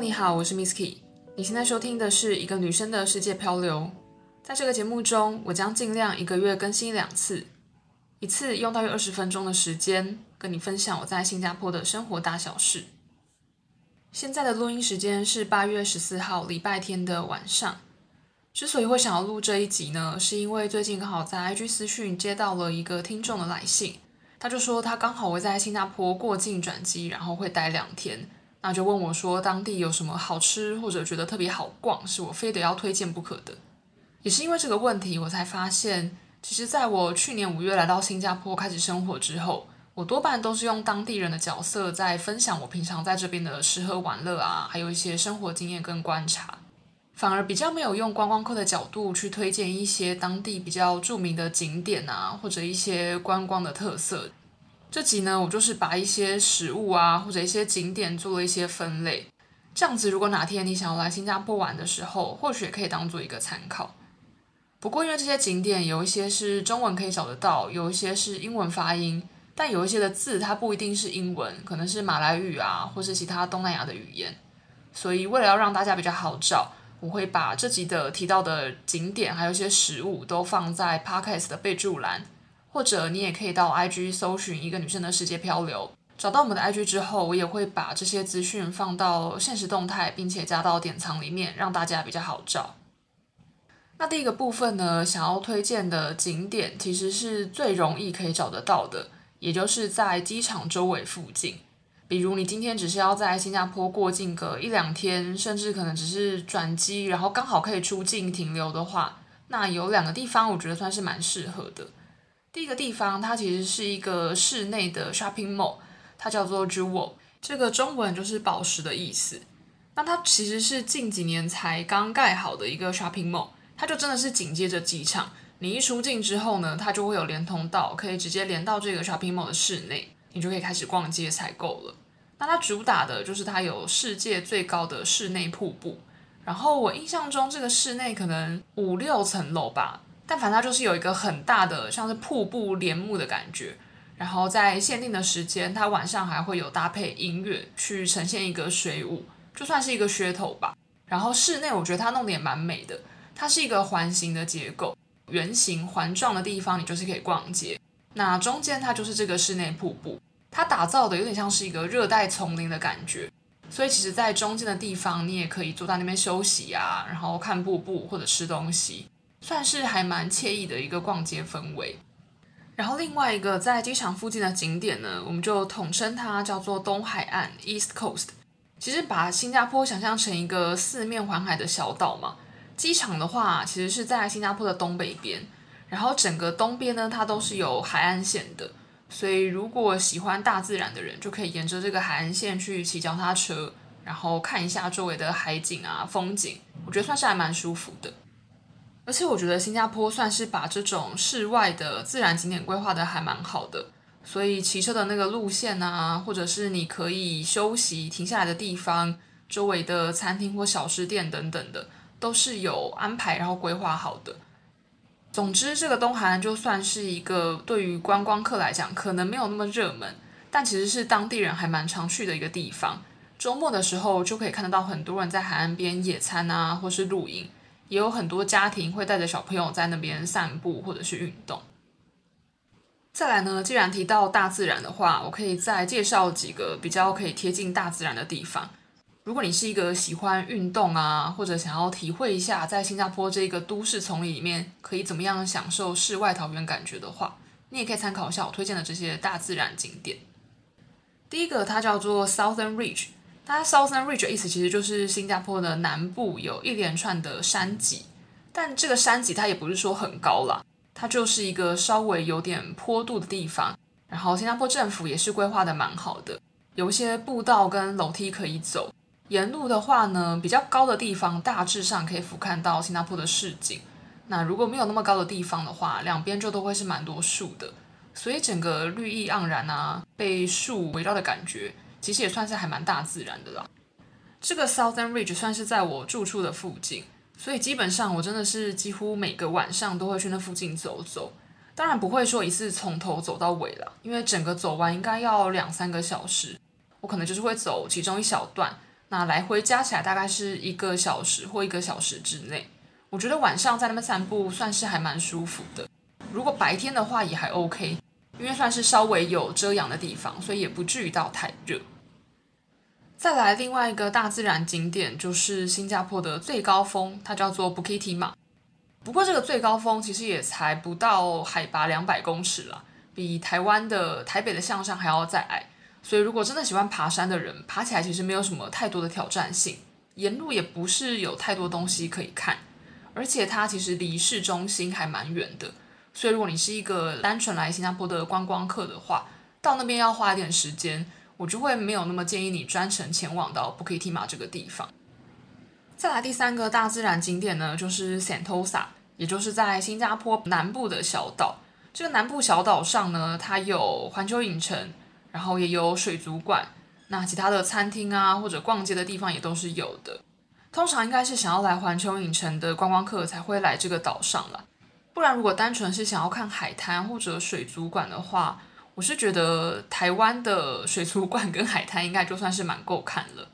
你好，我是 Misky。你现在收听的是一个女生的世界漂流。在这个节目中，我将尽量一个月更新两次，一次用大约二十分钟的时间，跟你分享我在新加坡的生活大小事。现在的录音时间是八月十四号礼拜天的晚上。之所以会想要录这一集呢，是因为最近刚好在 IG 私讯接到了一个听众的来信，他就说他刚好会在新加坡过境转机，然后会待两天。那就问我说，当地有什么好吃或者觉得特别好逛，是我非得要推荐不可的？也是因为这个问题，我才发现，其实在我去年五月来到新加坡开始生活之后，我多半都是用当地人的角色在分享我平常在这边的吃喝玩乐啊，还有一些生活经验跟观察，反而比较没有用观光客的角度去推荐一些当地比较著名的景点啊，或者一些观光的特色。这集呢，我就是把一些食物啊，或者一些景点做了一些分类，这样子，如果哪天你想要来新加坡玩的时候，或许也可以当做一个参考。不过，因为这些景点有一些是中文可以找得到，有一些是英文发音，但有一些的字它不一定是英文，可能是马来语啊，或是其他东南亚的语言。所以，为了要让大家比较好找，我会把这集的提到的景点，还有一些食物都放在 Podcast 的备注栏。或者你也可以到 IG 搜寻一个女生的世界漂流，找到我们的 IG 之后，我也会把这些资讯放到现实动态，并且加到典藏里面，让大家比较好找。那第一个部分呢，想要推荐的景点其实是最容易可以找得到的，也就是在机场周围附近。比如你今天只是要在新加坡过境个一两天，甚至可能只是转机，然后刚好可以出境停留的话，那有两个地方我觉得算是蛮适合的。第一个地方，它其实是一个室内的 shopping mall，它叫做 Jewel，这个中文就是宝石的意思。那它其实是近几年才刚盖好的一个 shopping mall，它就真的是紧接着机场。你一出境之后呢，它就会有连通道，可以直接连到这个 shopping mall 的室内，你就可以开始逛街采购了。那它主打的就是它有世界最高的室内瀑布，然后我印象中这个室内可能五六层楼吧。但反正它就是有一个很大的像是瀑布帘幕的感觉，然后在限定的时间，它晚上还会有搭配音乐去呈现一个水舞，就算是一个噱头吧。然后室内我觉得它弄得也蛮美的，它是一个环形的结构，圆形环状的地方你就是可以逛街。那中间它就是这个室内瀑布，它打造的有点像是一个热带丛林的感觉，所以其实在中间的地方你也可以坐在那边休息啊，然后看瀑布或者吃东西。算是还蛮惬意的一个逛街氛围。然后另外一个在机场附近的景点呢，我们就统称它叫做东海岸 （East Coast）。其实把新加坡想象成一个四面环海的小岛嘛，机场的话其实是在新加坡的东北边，然后整个东边呢，它都是有海岸线的。所以如果喜欢大自然的人，就可以沿着这个海岸线去骑脚踏车，然后看一下周围的海景啊、风景，我觉得算是还蛮舒服的。而且我觉得新加坡算是把这种室外的自然景点规划得还蛮好的，所以骑车的那个路线啊，或者是你可以休息停下来的地方，周围的餐厅或小吃店等等的，都是有安排然后规划好的。总之，这个东海岸就算是一个对于观光客来讲可能没有那么热门，但其实是当地人还蛮常去的一个地方。周末的时候就可以看得到很多人在海岸边野餐啊，或是露营。也有很多家庭会带着小朋友在那边散步或者是运动。再来呢，既然提到大自然的话，我可以再介绍几个比较可以贴近大自然的地方。如果你是一个喜欢运动啊，或者想要体会一下在新加坡这个都市丛林里面可以怎么样享受世外桃源感觉的话，你也可以参考一下我推荐的这些大自然景点。第一个它叫做 Southern Ridge。它 Southern Ridge 的意思其实就是新加坡的南部有一连串的山脊，但这个山脊它也不是说很高啦，它就是一个稍微有点坡度的地方。然后新加坡政府也是规划的蛮好的，有一些步道跟楼梯可以走。沿路的话呢，比较高的地方大致上可以俯瞰到新加坡的市景。那如果没有那么高的地方的话，两边就都会是蛮多树的，所以整个绿意盎然啊，被树围绕的感觉。其实也算是还蛮大自然的啦。这个 Southern Ridge 算是在我住处的附近，所以基本上我真的是几乎每个晚上都会去那附近走走。当然不会说一次从头走到尾了，因为整个走完应该要两三个小时。我可能就是会走其中一小段，那来回加起来大概是一个小时或一个小时之内。我觉得晚上在那边散步算是还蛮舒服的。如果白天的话也还 OK，因为算是稍微有遮阳的地方，所以也不至于到太热。再来另外一个大自然景点就是新加坡的最高峰，它叫做 Bukit Timah。不过这个最高峰其实也才不到海拔两百公尺啦，比台湾的台北的象山还要再矮。所以如果真的喜欢爬山的人，爬起来其实没有什么太多的挑战性，沿路也不是有太多东西可以看。而且它其实离市中心还蛮远的，所以如果你是一个单纯来新加坡的观光客的话，到那边要花一点时间，我就会没有那么建议你专程前往到 Bukit m a 这个地方。再来第三个大自然景点呢，就是 Sentosa，也就是在新加坡南部的小岛。这个南部小岛上呢，它有环球影城，然后也有水族馆，那其他的餐厅啊或者逛街的地方也都是有的。通常应该是想要来环球影城的观光客才会来这个岛上啦，不然如果单纯是想要看海滩或者水族馆的话，我是觉得台湾的水族馆跟海滩应该就算是蛮够看了。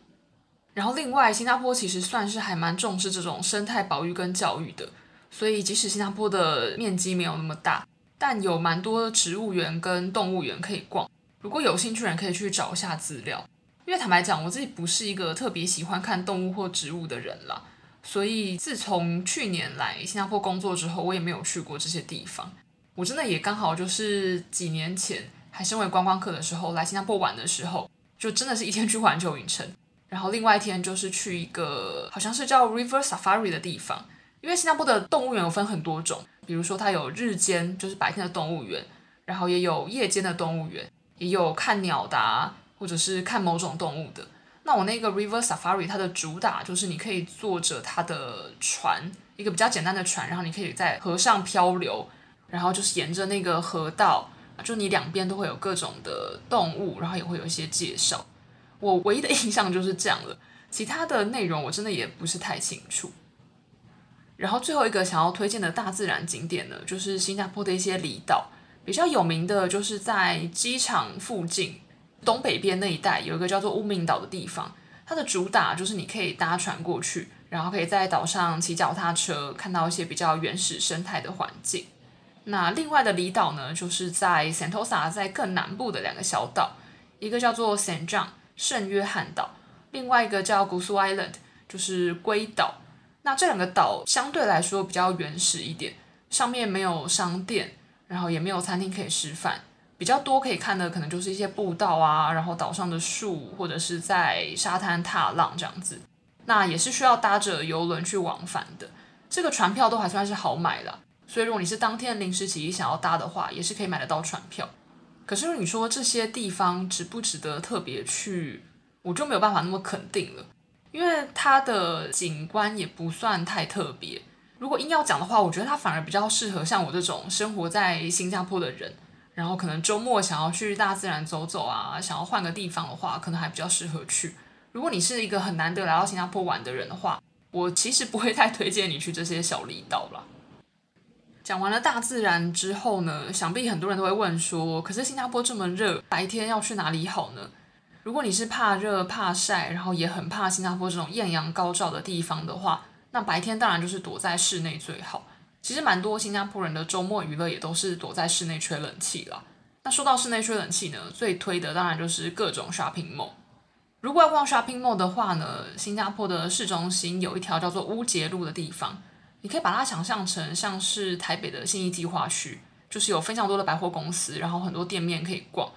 然后另外，新加坡其实算是还蛮重视这种生态保育跟教育的，所以即使新加坡的面积没有那么大，但有蛮多植物园跟动物园可以逛。如果有兴趣的人可以去找一下资料。因为坦白讲，我自己不是一个特别喜欢看动物或植物的人啦，所以自从去年来新加坡工作之后，我也没有去过这些地方。我真的也刚好就是几年前还身为观光客的时候来新加坡玩的时候，就真的是一天去环球影城，然后另外一天就是去一个好像是叫 River Safari 的地方。因为新加坡的动物园有分很多种，比如说它有日间就是白天的动物园，然后也有夜间的动物园，也有看鸟的啊。或者是看某种动物的，那我那个 River Safari 它的主打就是你可以坐着它的船，一个比较简单的船，然后你可以在河上漂流，然后就是沿着那个河道，就你两边都会有各种的动物，然后也会有一些介绍。我唯一的印象就是这样了，其他的内容我真的也不是太清楚。然后最后一个想要推荐的大自然景点呢，就是新加坡的一些离岛，比较有名的就是在机场附近。东北边那一带有一个叫做乌名岛的地方，它的主打就是你可以搭船过去，然后可以在岛上骑脚踏车，看到一些比较原始生态的环境。那另外的离岛呢，就是在 Sentosa 在更南部的两个小岛，一个叫做 Saint John 圣约翰岛，另外一个叫 Goose Island 就是龟岛。那这两个岛相对来说比较原始一点，上面没有商店，然后也没有餐厅可以吃饭。比较多可以看的可能就是一些步道啊，然后岛上的树，或者是在沙滩踏浪这样子。那也是需要搭着游轮去往返的。这个船票都还算是好买了，所以如果你是当天临时起意想要搭的话，也是可以买得到船票。可是你说这些地方值不值得特别去，我就没有办法那么肯定了，因为它的景观也不算太特别。如果硬要讲的话，我觉得它反而比较适合像我这种生活在新加坡的人。然后可能周末想要去大自然走走啊，想要换个地方的话，可能还比较适合去。如果你是一个很难得来到新加坡玩的人的话，我其实不会太推荐你去这些小离岛啦。讲完了大自然之后呢，想必很多人都会问说，可是新加坡这么热，白天要去哪里好呢？如果你是怕热怕晒，然后也很怕新加坡这种艳阳高照的地方的话，那白天当然就是躲在室内最好。其实蛮多新加坡人的周末娱乐也都是躲在室内吹冷气啦。那说到室内吹冷气呢，最推的当然就是各种 shopping mall。如果要逛 shopping mall 的话呢，新加坡的市中心有一条叫做乌节路的地方，你可以把它想象成像是台北的信义计划区，就是有非常多的百货公司，然后很多店面可以逛。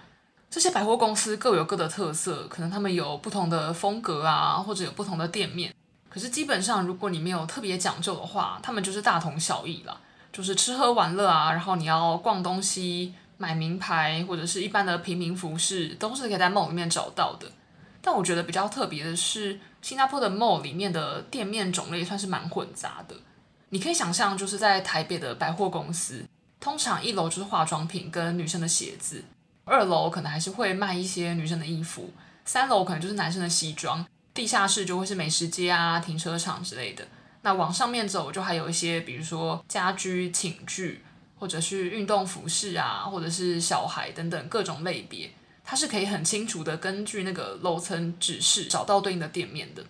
这些百货公司各有各的特色，可能他们有不同的风格啊，或者有不同的店面。可是基本上，如果你没有特别讲究的话，他们就是大同小异了，就是吃喝玩乐啊，然后你要逛东西、买名牌或者是一般的平民服饰，都是可以在 mall 里面找到的。但我觉得比较特别的是，新加坡的 mall 里面的店面种类算是蛮混杂的。你可以想象，就是在台北的百货公司，通常一楼就是化妆品跟女生的鞋子，二楼可能还是会卖一些女生的衣服，三楼可能就是男生的西装。地下室就会是美食街啊、停车场之类的。那往上面走，就还有一些，比如说家居、寝具，或者是运动服饰啊，或者是小孩等等各种类别。它是可以很清楚的根据那个楼层指示找到对应的店面的。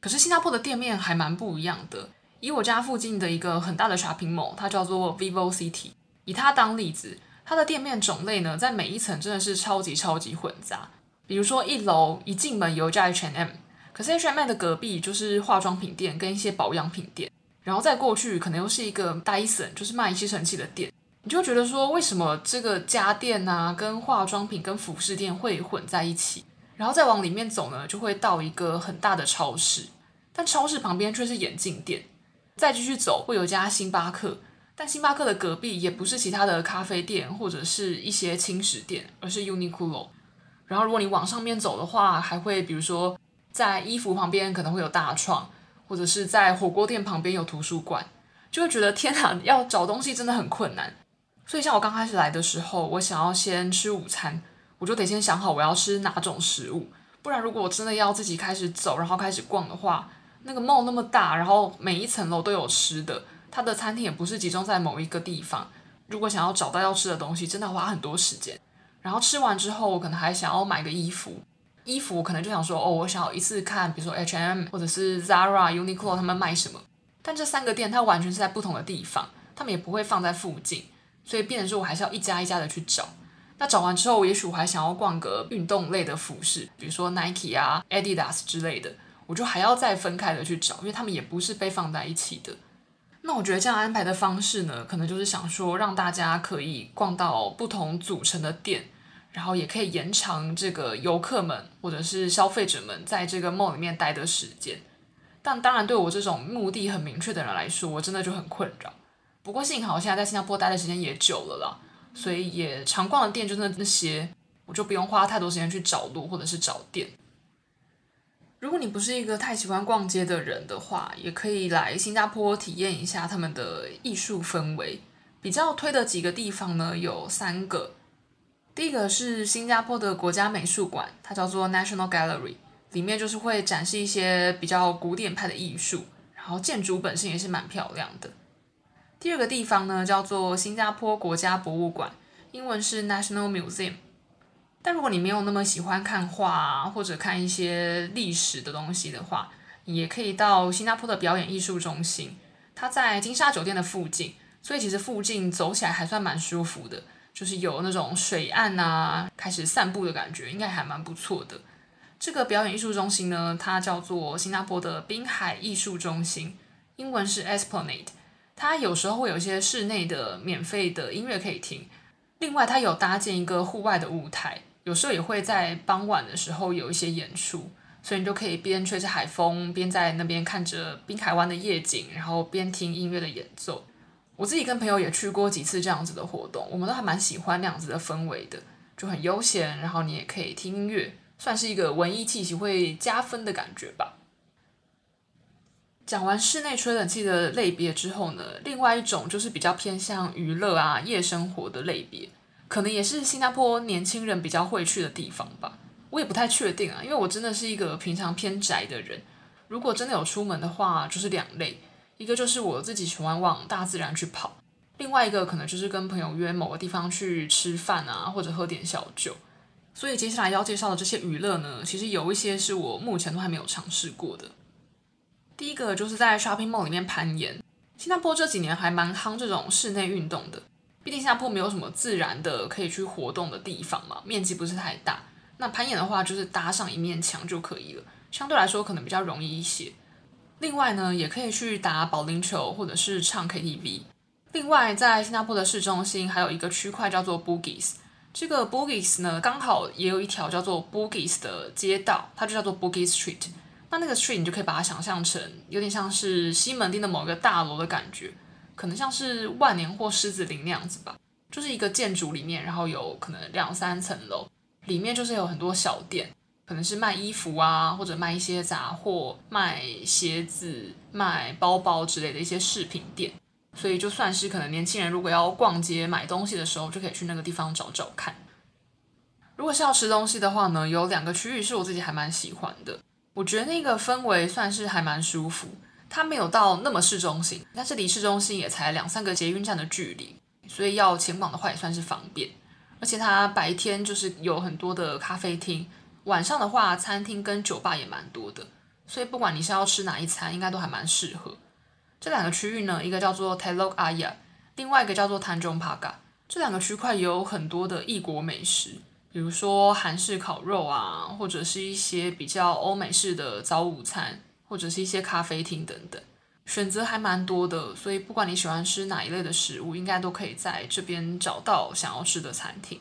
可是新加坡的店面还蛮不一样的。以我家附近的一个很大的 shopping mall，它叫做 Vivo City，以它当例子，它的店面种类呢，在每一层真的是超级超级混杂。比如说一楼一进门有一家 H&M，可是 H&M 的隔壁就是化妆品店跟一些保养品店，然后再过去可能又是一个 Dyson，就是卖吸尘器的店。你就觉得说，为什么这个家电啊，跟化妆品跟服饰店会混在一起？然后再往里面走呢，就会到一个很大的超市，但超市旁边却是眼镜店。再继续走，会有一家星巴克，但星巴克的隔壁也不是其他的咖啡店或者是一些轻食店，而是 Uniqlo。然后如果你往上面走的话，还会比如说在衣服旁边可能会有大创，或者是在火锅店旁边有图书馆，就会觉得天哪，要找东西真的很困难。所以，像我刚开始来的时候，我想要先吃午餐，我就得先想好我要吃哪种食物。不然，如果我真的要自己开始走，然后开始逛的话，那个 mall 那么大，然后每一层楼都有吃的，它的餐厅也不是集中在某一个地方。如果想要找到要吃的东西，真的花很多时间。然后吃完之后，我可能还想要买个衣服，衣服我可能就想说，哦，我想要一次看，比如说 H&M 或者是 Zara、Uniqlo 他们卖什么。但这三个店它完全是在不同的地方，他们也不会放在附近。所以变成说，我还是要一家一家的去找。那找完之后，也许我还想要逛个运动类的服饰，比如说 Nike 啊、Adidas 之类的，我就还要再分开的去找，因为他们也不是被放在一起的。那我觉得这样安排的方式呢，可能就是想说，让大家可以逛到不同组成的店，然后也可以延长这个游客们或者是消费者们在这个 mall 里面待的时间。但当然，对我这种目的很明确的人来说，我真的就很困扰。不过幸好我现在在新加坡待的时间也久了啦，所以也常逛的店就那那些，我就不用花太多时间去找路或者是找店。如果你不是一个太喜欢逛街的人的话，也可以来新加坡体验一下他们的艺术氛围。比较推的几个地方呢，有三个。第一个是新加坡的国家美术馆，它叫做 National Gallery，里面就是会展示一些比较古典派的艺术，然后建筑本身也是蛮漂亮的。第二个地方呢，叫做新加坡国家博物馆，英文是 National Museum。但如果你没有那么喜欢看画啊，或者看一些历史的东西的话，也可以到新加坡的表演艺术中心，它在金沙酒店的附近，所以其实附近走起来还算蛮舒服的，就是有那种水岸啊，开始散步的感觉，应该还蛮不错的。这个表演艺术中心呢，它叫做新加坡的滨海艺术中心，英文是 Esplanade。它有时候会有一些室内的免费的音乐可以听，另外它有搭建一个户外的舞台，有时候也会在傍晚的时候有一些演出，所以你就可以边吹着海风，边在那边看着滨海湾的夜景，然后边听音乐的演奏。我自己跟朋友也去过几次这样子的活动，我们都还蛮喜欢那样子的氛围的，就很悠闲，然后你也可以听音乐，算是一个文艺气息会加分的感觉吧。讲完室内吹冷气的类别之后呢，另外一种就是比较偏向娱乐啊、夜生活的类别，可能也是新加坡年轻人比较会去的地方吧。我也不太确定啊，因为我真的是一个平常偏宅的人。如果真的有出门的话，就是两类，一个就是我自己喜欢往大自然去跑，另外一个可能就是跟朋友约某个地方去吃饭啊，或者喝点小酒。所以接下来要介绍的这些娱乐呢，其实有一些是我目前都还没有尝试过的。第一个就是在 shopping mall 里面攀岩。新加坡这几年还蛮夯这种室内运动的，毕竟新加坡没有什么自然的可以去活动的地方嘛，面积不是太大。那攀岩的话，就是搭上一面墙就可以了，相对来说可能比较容易一些。另外呢，也可以去打保龄球或者是唱 KTV。另外，在新加坡的市中心还有一个区块叫做 Bugis，这个 Bugis 呢，刚好也有一条叫做 Bugis 的街道，它就叫做 Bugis Street。那那个 street 你就可以把它想象成有点像是西门町的某个大楼的感觉，可能像是万年或狮子林那样子吧，就是一个建筑里面，然后有可能两三层楼，里面就是有很多小店，可能是卖衣服啊，或者卖一些杂货、卖鞋子、卖包包之类的一些饰品店，所以就算是可能年轻人如果要逛街买东西的时候，就可以去那个地方找找看。如果是要吃东西的话呢，有两个区域是我自己还蛮喜欢的。我觉得那个氛围算是还蛮舒服，它没有到那么市中心，但是离市中心也才两三个捷运站的距离，所以要前往的话也算是方便。而且它白天就是有很多的咖啡厅，晚上的话餐厅跟酒吧也蛮多的，所以不管你是要吃哪一餐，应该都还蛮适合。这两个区域呢，一个叫做 Telok Ayer，另外一个叫做 Tanjong Pagar。这两个区块有很多的异国美食，比如说韩式烤肉啊，或者是一些比较欧美式的早午餐，或者是一些咖啡厅等等，选择还蛮多的。所以不管你喜欢吃哪一类的食物，应该都可以在这边找到想要吃的餐厅。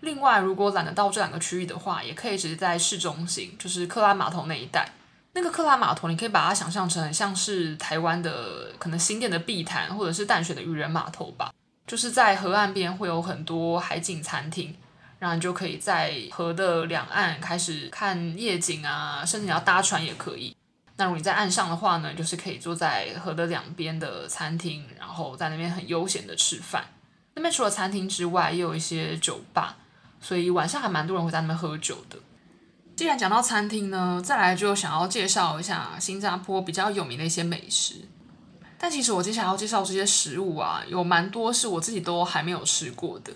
另外，如果懒得到这两个区域的话，也可以直接在市中心，就是克拉码头那一带。那个克拉码头，你可以把它想象成很像是台湾的可能新店的碧潭，或者是淡水的渔人码头吧。就是在河岸边会有很多海景餐厅，然后你就可以在河的两岸开始看夜景啊，甚至你要搭船也可以。那如果你在岸上的话呢，就是可以坐在河的两边的餐厅，然后在那边很悠闲的吃饭。那边除了餐厅之外，也有一些酒吧，所以晚上还蛮多人会在那边喝酒的。既然讲到餐厅呢，再来就想要介绍一下新加坡比较有名的一些美食。但其实我接下来要介绍这些食物啊，有蛮多是我自己都还没有吃过的。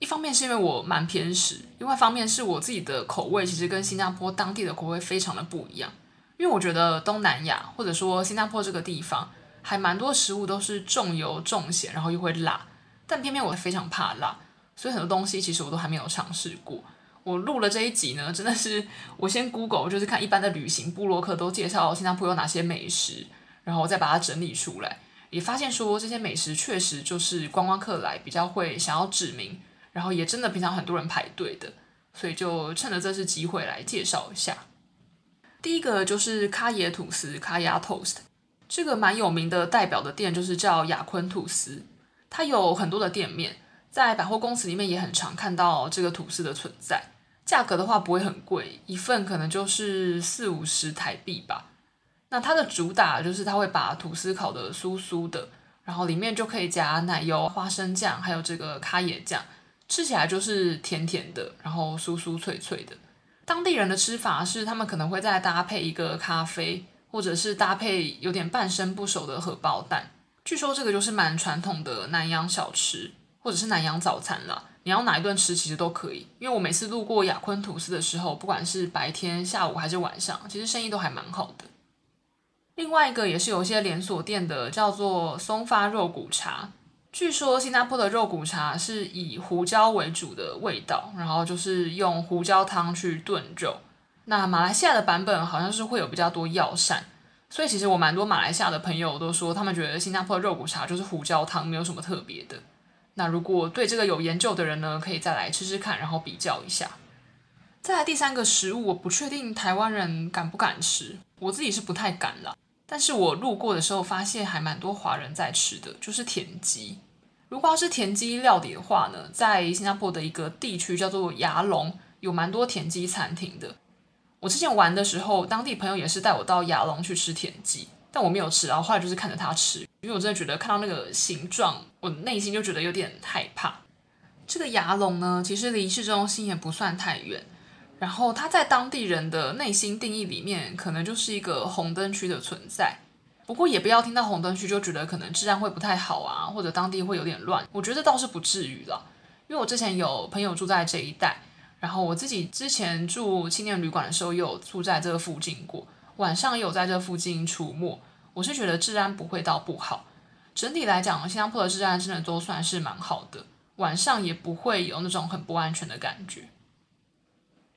一方面是因为我蛮偏食，另外一方面是我自己的口味其实跟新加坡当地的口味非常的不一样。因为我觉得东南亚或者说新加坡这个地方，还蛮多食物都是重油重咸，然后又会辣。但偏偏我非常怕辣，所以很多东西其实我都还没有尝试过。我录了这一集呢，真的是我先 Google，就是看一般的旅行部落客都介绍新加坡有哪些美食，然后再把它整理出来，也发现说这些美食确实就是观光客来比较会想要指名，然后也真的平常很多人排队的，所以就趁着这次机会来介绍一下。第一个就是卡椰吐司卡野 Toast），这个蛮有名的代表的店就是叫雅坤吐司，它有很多的店面，在百货公司里面也很常看到这个吐司的存在。价格的话不会很贵，一份可能就是四五十台币吧。那它的主打就是它会把吐司烤得酥酥的，然后里面就可以加奶油、花生酱，还有这个咖椰酱，吃起来就是甜甜的，然后酥酥脆脆的。当地人的吃法是，他们可能会再搭配一个咖啡，或者是搭配有点半生不熟的荷包蛋。据说这个就是蛮传统的南洋小吃，或者是南洋早餐啦。你要哪一顿吃，其实都可以，因为我每次路过雅坤吐司的时候，不管是白天、下午还是晚上，其实生意都还蛮好的。另外一个也是有一些连锁店的，叫做松发肉骨茶。据说新加坡的肉骨茶是以胡椒为主的味道，然后就是用胡椒汤去炖肉。那马来西亚的版本好像是会有比较多药膳，所以其实我蛮多马来西亚的朋友都说，他们觉得新加坡的肉骨茶就是胡椒汤，没有什么特别的。那如果对这个有研究的人呢，可以再来吃吃看，然后比较一下。再来第三个食物，我不确定台湾人敢不敢吃，我自己是不太敢了。但是我路过的时候发现还蛮多华人在吃的，就是田鸡。如果要是田鸡料理的话呢，在新加坡的一个地区叫做牙龙，有蛮多田鸡餐厅的。我之前玩的时候，当地朋友也是带我到牙龙去吃田鸡。但我没有吃，然后后来就是看着他吃，因为我真的觉得看到那个形状，我内心就觉得有点害怕。这个牙龙呢，其实离市中心也不算太远，然后它在当地人的内心定义里面，可能就是一个红灯区的存在。不过也不要听到红灯区就觉得可能治安会不太好啊，或者当地会有点乱。我觉得倒是不至于了，因为我之前有朋友住在这一带，然后我自己之前住青年旅馆的时候，有住在这个附近过。晚上也有在这附近出没，我是觉得治安不会到不好。整体来讲，新加坡的治安真的都算是蛮好的，晚上也不会有那种很不安全的感觉。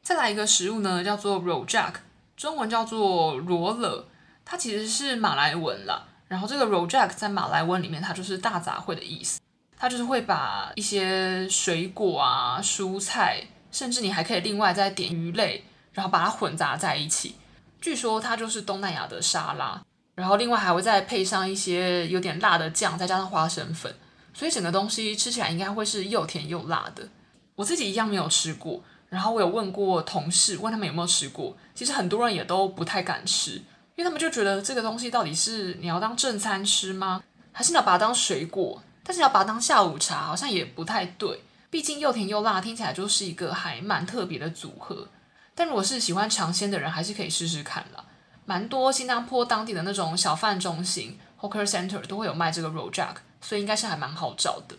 再来一个食物呢，叫做 Rojak，中文叫做罗勒，它其实是马来文啦。然后这个 Rojak 在马来文里面，它就是大杂烩的意思。它就是会把一些水果啊、蔬菜，甚至你还可以另外再点鱼类，然后把它混杂在一起。据说它就是东南亚的沙拉，然后另外还会再配上一些有点辣的酱，再加上花生粉，所以整个东西吃起来应该会是又甜又辣的。我自己一样没有吃过，然后我有问过同事，问他们有没有吃过，其实很多人也都不太敢吃，因为他们就觉得这个东西到底是你要当正餐吃吗？还是你要把它当水果？但是你要把它当下午茶，好像也不太对，毕竟又甜又辣，听起来就是一个还蛮特别的组合。但如果是喜欢尝鲜的人，还是可以试试看啦。蛮多新加坡当地的那种小贩中心 （hawker center） 都会有卖这个 rojak，所以应该是还蛮好找的。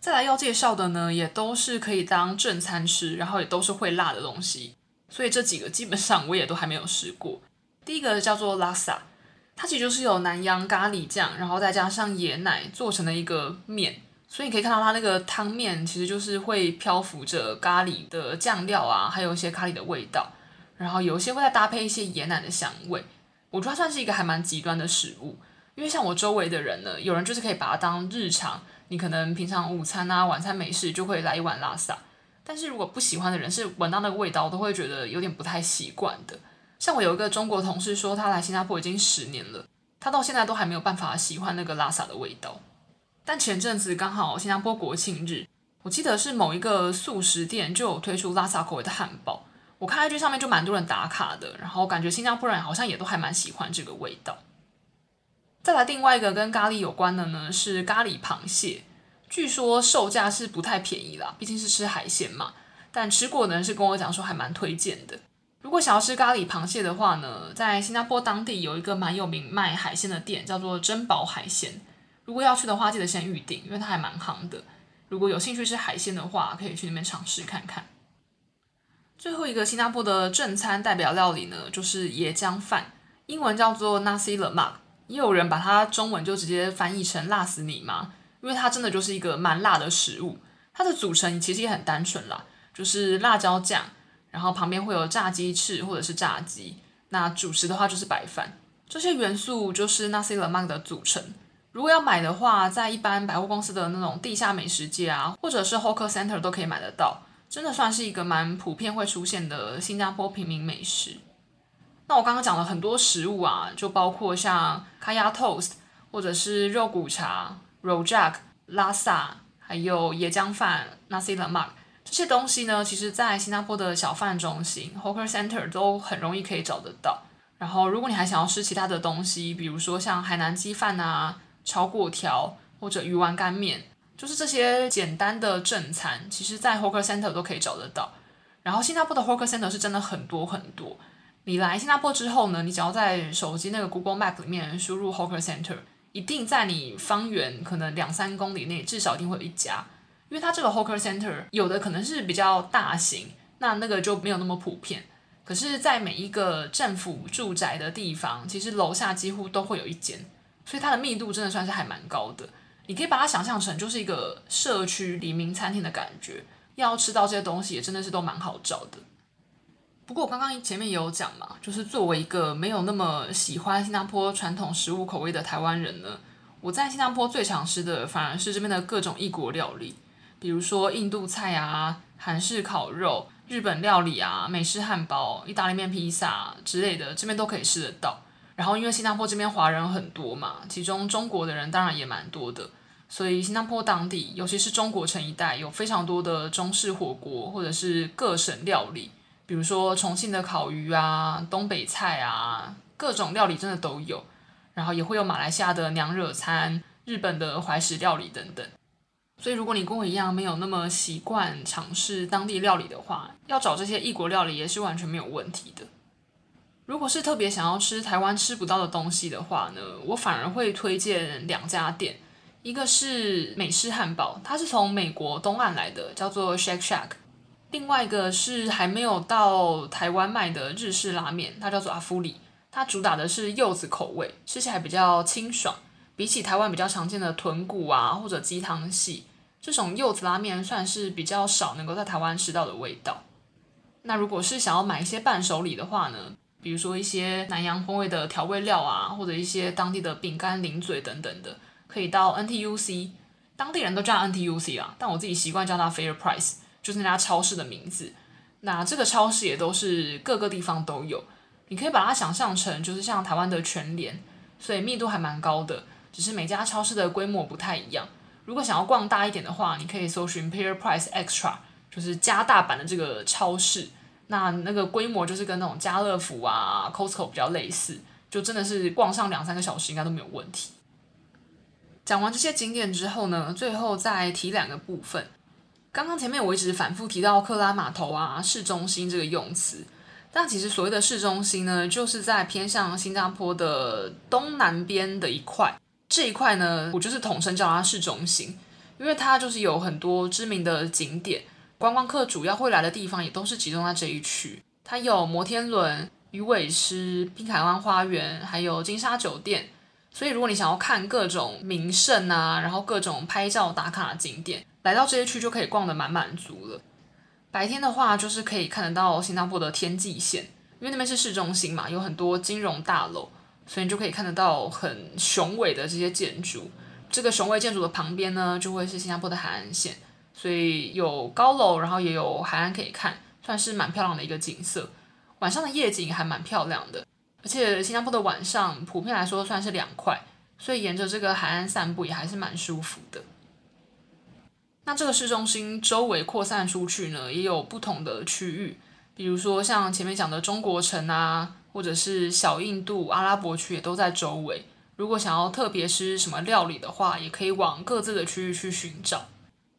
再来要介绍的呢，也都是可以当正餐吃，然后也都是会辣的东西。所以这几个基本上我也都还没有试过。第一个叫做拉萨，它其实就是有南洋咖喱酱，然后再加上椰奶做成的一个面。所以你可以看到它那个汤面其实就是会漂浮着咖喱的酱料啊，还有一些咖喱的味道，然后有一些会再搭配一些椰奶的香味。我觉得它算是一个还蛮极端的食物，因为像我周围的人呢，有人就是可以把它当日常，你可能平常午餐啊、晚餐没事就会来一碗拉萨。但是如果不喜欢的人是闻到那个味道都会觉得有点不太习惯的。像我有一个中国同事说，他来新加坡已经十年了，他到现在都还没有办法喜欢那个拉萨的味道。但前阵子刚好新加坡国庆日，我记得是某一个速食店就有推出拉萨口味的汉堡，我看 IG 上面就蛮多人打卡的，然后感觉新加坡人好像也都还蛮喜欢这个味道。再来另外一个跟咖喱有关的呢，是咖喱螃蟹，据说售价是不太便宜啦，毕竟是吃海鲜嘛。但吃过的人是跟我讲说还蛮推荐的。如果想要吃咖喱螃蟹的话呢，在新加坡当地有一个蛮有名卖海鲜的店，叫做珍宝海鲜。如果要去的话，记得先预定，因为它还蛮夯的。如果有兴趣吃海鲜的话，可以去那边尝试看看。最后一个新加坡的正餐代表料理呢，就是椰浆饭，英文叫做 Nasi Lemak，也有人把它中文就直接翻译成辣死你嘛，因为它真的就是一个蛮辣的食物。它的组成其实也很单纯啦，就是辣椒酱，然后旁边会有炸鸡翅或者是炸鸡，那主食的话就是白饭，这些元素就是 Nasi Lemak 的组成。如果要买的话，在一般百货公司的那种地下美食街啊，或者是 Hawker Center 都可以买得到，真的算是一个蛮普遍会出现的新加坡平民美食。那我刚刚讲了很多食物啊，就包括像 Kaya Toast，或者是肉骨茶、Rojak、拉萨，还有椰浆饭、Nasi Lemak 这些东西呢，其实在新加坡的小贩中心 Hawker Center 都很容易可以找得到。然后，如果你还想要吃其他的东西，比如说像海南鸡饭啊。炒粿条或者鱼丸干面，就是这些简单的正餐，其实在 Hawker Center 都可以找得到。然后新加坡的 Hawker Center 是真的很多很多。你来新加坡之后呢，你只要在手机那个 Google Map 里面输入 Hawker Center，一定在你方圆可能两三公里内至少一定会有一家。因为它这个 Hawker Center 有的可能是比较大型，那那个就没有那么普遍。可是，在每一个政府住宅的地方，其实楼下几乎都会有一间。所以它的密度真的算是还蛮高的，你可以把它想象成就是一个社区黎明餐厅的感觉，要吃到这些东西也真的是都蛮好找的。不过我刚刚前面也有讲嘛，就是作为一个没有那么喜欢新加坡传统食物口味的台湾人呢，我在新加坡最常吃的反而是这边的各种异国料理，比如说印度菜啊、韩式烤肉、日本料理啊、美式汉堡、意大利面、披萨之类的，这边都可以吃得到。然后，因为新加坡这边华人很多嘛，其中中国的人当然也蛮多的，所以新加坡当地，尤其是中国城一带，有非常多的中式火锅或者是各省料理，比如说重庆的烤鱼啊、东北菜啊，各种料理真的都有。然后也会有马来西亚的娘惹餐、日本的怀石料理等等。所以，如果你跟我一样没有那么习惯尝试当地料理的话，要找这些异国料理也是完全没有问题的。如果是特别想要吃台湾吃不到的东西的话呢，我反而会推荐两家店，一个是美式汉堡，它是从美国东岸来的，叫做 Shake Shack；另外一个是还没有到台湾卖的日式拉面，它叫做阿夫里，它主打的是柚子口味，吃起来比较清爽，比起台湾比较常见的豚骨啊或者鸡汤系，这种柚子拉面算是比较少能够在台湾吃到的味道。那如果是想要买一些伴手礼的话呢，比如说一些南洋风味的调味料啊，或者一些当地的饼干、零嘴等等的，可以到 NTUC，当地人都叫 NTUC 啊，但我自己习惯叫它 Fair Price，就是那家超市的名字。那这个超市也都是各个地方都有，你可以把它想象成就是像台湾的全联，所以密度还蛮高的，只是每家超市的规模不太一样。如果想要逛大一点的话，你可以搜寻 Pair Price Extra，就是加大版的这个超市。那那个规模就是跟那种家乐福啊、Costco 比较类似，就真的是逛上两三个小时应该都没有问题。讲完这些景点之后呢，最后再提两个部分。刚刚前面我一直反复提到克拉码头啊、市中心这个用词，但其实所谓的市中心呢，就是在偏向新加坡的东南边的一块。这一块呢，我就是统称叫它市中心，因为它就是有很多知名的景点，观光客主要会来的地方也都是集中在这一区。它有摩天轮、鱼尾狮、滨海湾花园，还有金沙酒店。所以如果你想要看各种名胜啊，然后各种拍照打卡景点，来到这些区就可以逛得满满足了。白天的话，就是可以看得到新加坡的天际线，因为那边是市中心嘛，有很多金融大楼，所以你就可以看得到很雄伟的这些建筑。这个雄伟建筑的旁边呢，就会是新加坡的海岸线，所以有高楼，然后也有海岸可以看，算是蛮漂亮的一个景色。晚上的夜景还蛮漂亮的，而且新加坡的晚上普遍来说算是凉快，所以沿着这个海岸散步也还是蛮舒服的。那这个市中心周围扩散出去呢，也有不同的区域，比如说像前面讲的中国城啊，或者是小印度、阿拉伯区也都在周围。如果想要特别吃什么料理的话，也可以往各自的区域去寻找。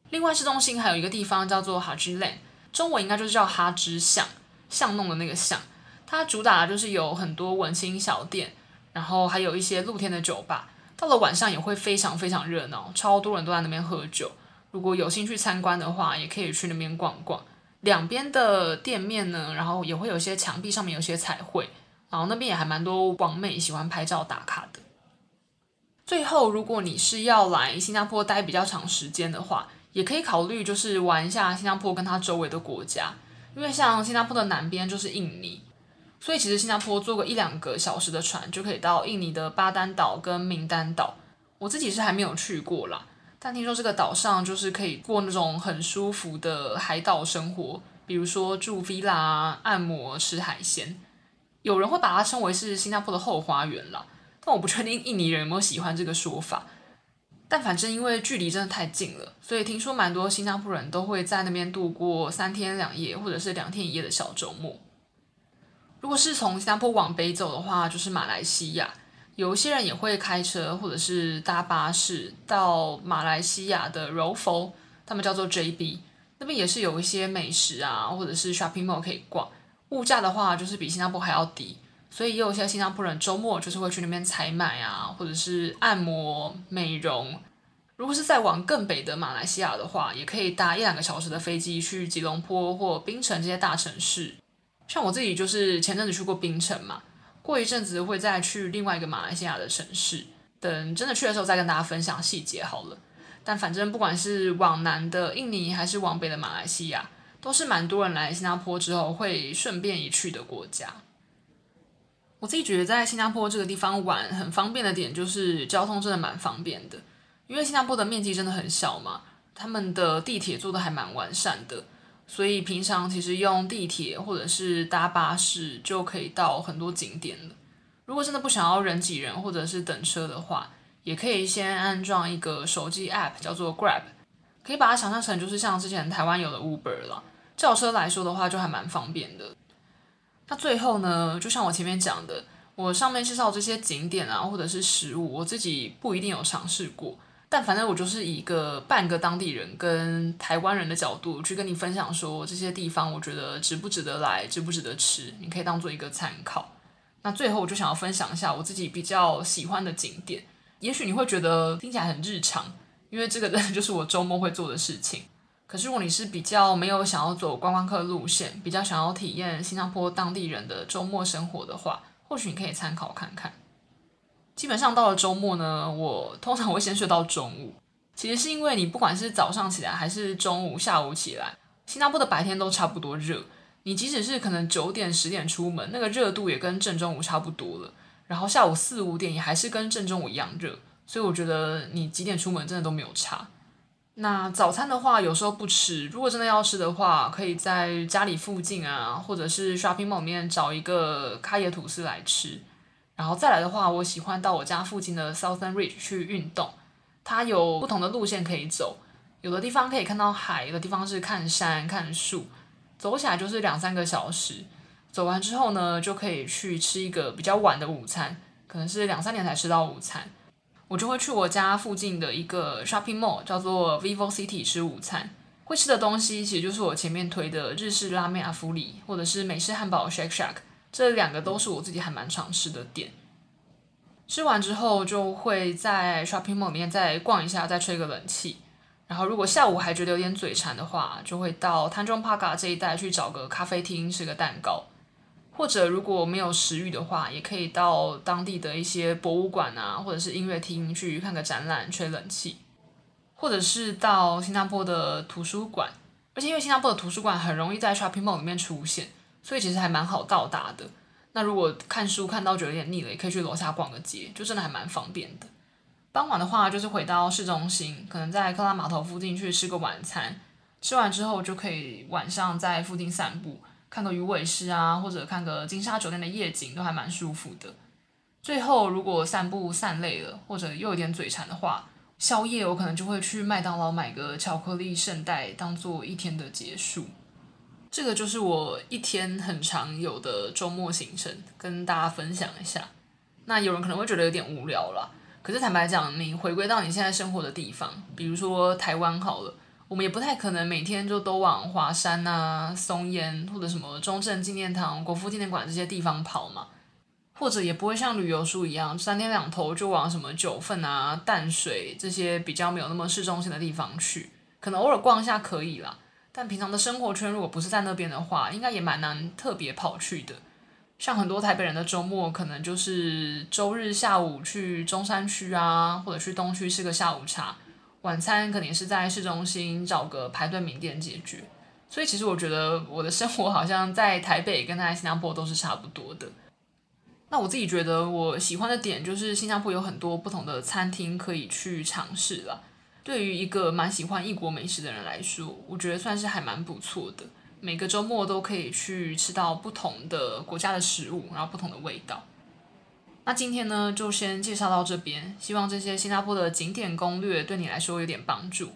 另外，市中心还有一个地方叫做 Haji Lane，中文应该就是叫哈芝巷，巷弄的那个巷。它主打的就是有很多文青小店，然后还有一些露天的酒吧。到了晚上也会非常非常热闹，超多人都在那边喝酒。如果有兴趣参观的话，也可以去那边逛逛。两边的店面呢，然后也会有些墙壁上面有些彩绘，然后那边也还蛮多网美喜欢拍照打卡的。最后，如果你是要来新加坡待比较长时间的话，也可以考虑就是玩一下新加坡跟它周围的国家，因为像新加坡的南边就是印尼，所以其实新加坡坐个一两个小时的船就可以到印尼的巴丹岛跟名丹岛。我自己是还没有去过啦，但听说这个岛上就是可以过那种很舒服的海岛生活，比如说住 villa、按摩、吃海鲜，有人会把它称为是新加坡的后花园啦。但我不确定印尼人有没有喜欢这个说法，但反正因为距离真的太近了，所以听说蛮多新加坡人都会在那边度过三天两夜或者是两天一夜的小周末。如果是从新加坡往北走的话，就是马来西亚，有一些人也会开车或者是搭巴士到马来西亚的柔佛，他们叫做 JB，那边也是有一些美食啊，或者是 shopping mall 可以逛，物价的话就是比新加坡还要低。所以也有些新加坡人周末就是会去那边采买啊，或者是按摩、美容。如果是再往更北的马来西亚的话，也可以搭一两个小时的飞机去吉隆坡或槟城这些大城市。像我自己就是前阵子去过槟城嘛，过一阵子会再去另外一个马来西亚的城市。等真的去的时候再跟大家分享细节好了。但反正不管是往南的印尼还是往北的马来西亚，都是蛮多人来新加坡之后会顺便一去的国家。我自己觉得在新加坡这个地方玩很方便的点就是交通真的蛮方便的，因为新加坡的面积真的很小嘛，他们的地铁做的还蛮完善的，所以平常其实用地铁或者是搭巴士就可以到很多景点了。如果真的不想要人挤人或者是等车的话，也可以先安装一个手机 App 叫做 Grab，可以把它想象成就是像之前台湾有的 Uber 了，轿车来说的话就还蛮方便的。那最后呢，就像我前面讲的，我上面介绍这些景点啊，或者是食物，我自己不一定有尝试过，但反正我就是一个半个当地人跟台湾人的角度去跟你分享，说这些地方我觉得值不值得来，值不值得吃，你可以当做一个参考。那最后我就想要分享一下我自己比较喜欢的景点，也许你会觉得听起来很日常，因为这个真的就是我周末会做的事情。可是，如果你是比较没有想要走观光客路线，比较想要体验新加坡当地人的周末生活的话，或许你可以参考看看。基本上到了周末呢，我通常会先睡到中午。其实是因为你不管是早上起来还是中午、下午起来，新加坡的白天都差不多热。你即使是可能九点、十点出门，那个热度也跟正中午差不多了。然后下午四五点也还是跟正中午一样热，所以我觉得你几点出门真的都没有差。那早餐的话，有时候不吃。如果真的要吃的话，可以在家里附近啊，或者是 shopping mall 里面找一个咖椰吐司来吃。然后再来的话，我喜欢到我家附近的 Southern Ridge 去运动。它有不同的路线可以走，有的地方可以看到海，有的地方是看山看树，走起来就是两三个小时。走完之后呢，就可以去吃一个比较晚的午餐，可能是两三点才吃到午餐。我就会去我家附近的一个 shopping mall，叫做 Vivo City 吃午餐。会吃的东西其实就是我前面推的日式拉面阿芙里，或者是美式汉堡 Shake Shack，这两个都是我自己还蛮常吃的店。吃完之后就会在 shopping mall 里面再逛一下，再吹个冷气，然后如果下午还觉得有点嘴馋的话，就会到 Tanjong Pagar 这一带去找个咖啡厅吃个蛋糕。或者如果没有食欲的话，也可以到当地的一些博物馆啊，或者是音乐厅去看个展览，吹冷气。或者是到新加坡的图书馆，而且因为新加坡的图书馆很容易在 shopping mall 里面出现，所以其实还蛮好到达的。那如果看书看到觉得有点腻了，也可以去楼下逛个街，就真的还蛮方便的。傍晚的话，就是回到市中心，可能在克拉码头附近去吃个晚餐，吃完之后就可以晚上在附近散步。看个鱼尾狮啊，或者看个金沙酒店的夜景，都还蛮舒服的。最后，如果散步散累了，或者又有点嘴馋的话，宵夜我可能就会去麦当劳买个巧克力圣代，当做一天的结束。这个就是我一天很常有的周末行程，跟大家分享一下。那有人可能会觉得有点无聊啦，可是坦白讲，你回归到你现在生活的地方，比如说台湾好了。我们也不太可能每天就都往华山啊、松烟或者什么中正纪念堂、国父纪念馆这些地方跑嘛，或者也不会像旅游书一样三天两头就往什么九份啊、淡水这些比较没有那么市中心的地方去。可能偶尔逛一下可以啦，但平常的生活圈如果不是在那边的话，应该也蛮难特别跑去的。像很多台北人的周末，可能就是周日下午去中山区啊，或者去东区吃个下午茶。晚餐肯定是在市中心找个排队名店解决，所以其实我觉得我的生活好像在台北跟在新加坡都是差不多的。那我自己觉得我喜欢的点就是新加坡有很多不同的餐厅可以去尝试了。对于一个蛮喜欢异国美食的人来说，我觉得算是还蛮不错的。每个周末都可以去吃到不同的国家的食物，然后不同的味道。那今天呢，就先介绍到这边。希望这些新加坡的景点攻略对你来说有点帮助。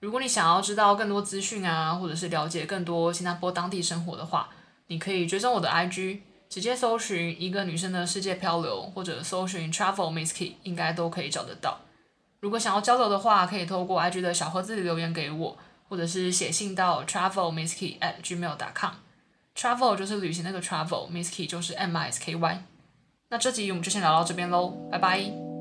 如果你想要知道更多资讯啊，或者是了解更多新加坡当地生活的话，你可以追踪我的 IG，直接搜寻一个女生的世界漂流，或者搜寻 Travel Misskey，应该都可以找得到。如果想要交流的话，可以透过 IG 的小盒子里留言给我，或者是写信到 travelmisskey@gmail.com。Travel 就是旅行那个 Travel，Misskey 就是 M I S K Y。那这集我们就先聊到这边喽，拜拜。